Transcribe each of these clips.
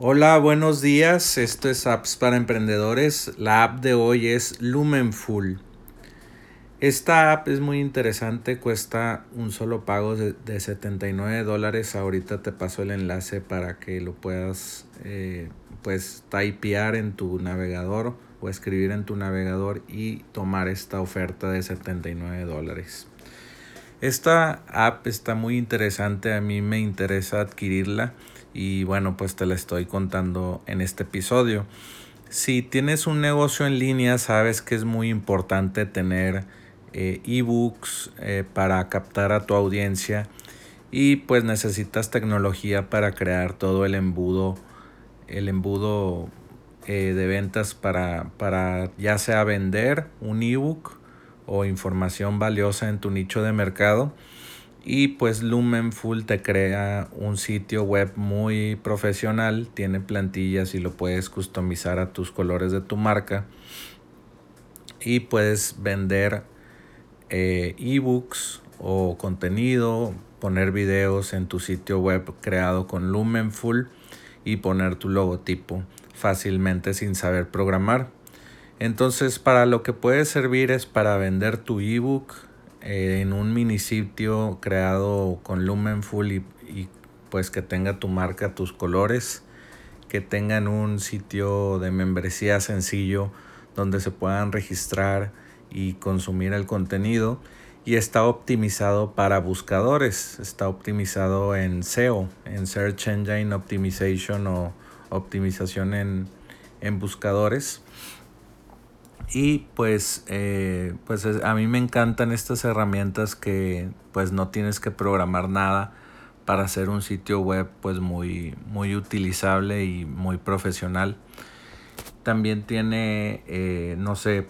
Hola, buenos días. Esto es Apps para Emprendedores. La app de hoy es Lumenful. Esta app es muy interesante, cuesta un solo pago de, 79 dólares. Ahorita te paso el enlace para que lo puedas eh, pues typear en tu navegador o escribir en tu navegador y tomar esta oferta de 79 dólares. Esta app está muy interesante, a mí me interesa adquirirla y bueno, pues te la estoy contando en este episodio. Si tienes un negocio en línea, sabes que es muy importante tener eh, ebooks eh, para captar a tu audiencia y pues necesitas tecnología para crear todo el embudo, el embudo eh, de ventas para, para ya sea vender un ebook o información valiosa en tu nicho de mercado y pues Lumenful te crea un sitio web muy profesional, tiene plantillas y lo puedes customizar a tus colores de tu marca. Y puedes vender eh, ebooks o contenido, poner videos en tu sitio web creado con Lumenful y poner tu logotipo fácilmente sin saber programar. Entonces para lo que puede servir es para vender tu ebook eh, en un mini sitio creado con Lumenful y, y pues que tenga tu marca, tus colores, que tengan un sitio de membresía sencillo donde se puedan registrar y consumir el contenido. Y está optimizado para buscadores, está optimizado en SEO, en Search Engine Optimization o optimización en, en buscadores y pues, eh, pues a mí me encantan estas herramientas que pues no tienes que programar nada para hacer un sitio web pues muy, muy utilizable y muy profesional. También tiene, eh, no sé,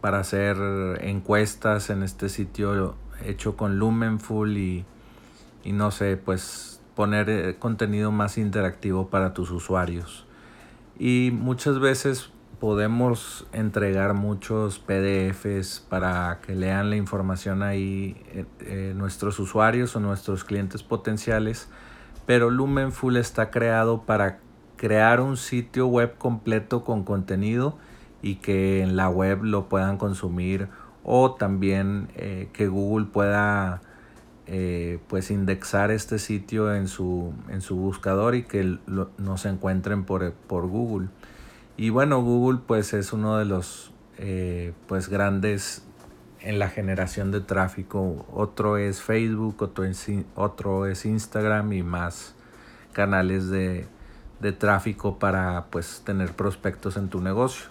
para hacer encuestas en este sitio hecho con Lumenful y, y no sé, pues poner eh, contenido más interactivo para tus usuarios. Y muchas veces podemos entregar muchos PDFs para que lean la información ahí eh, eh, nuestros usuarios o nuestros clientes potenciales, pero Lumenful está creado para crear un sitio web completo con contenido y que en la web lo puedan consumir o también eh, que Google pueda pues indexar este sitio en su, en su buscador y que nos encuentren por, por Google. Y bueno, Google pues es uno de los eh, pues grandes en la generación de tráfico. Otro es Facebook, otro es, otro es Instagram y más canales de, de tráfico para pues tener prospectos en tu negocio.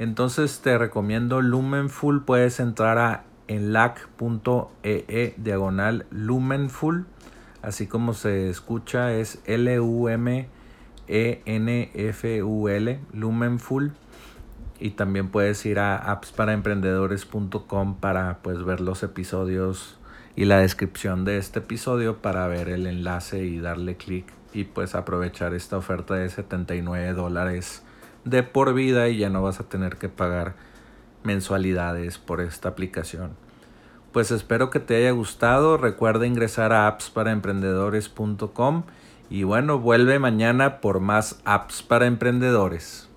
Entonces te recomiendo Lumenful. Puedes entrar a enlac.ee e diagonal Lumenful. Así como se escucha es L-U-M e-N-F-U-L, Lumenful. Y también puedes ir a appsparaemprendedores.com para pues ver los episodios y la descripción de este episodio para ver el enlace y darle clic y pues aprovechar esta oferta de 79 dólares de por vida y ya no vas a tener que pagar mensualidades por esta aplicación. Pues espero que te haya gustado. Recuerda ingresar a appsparaemprendedores.com y bueno, vuelve mañana por más apps para emprendedores.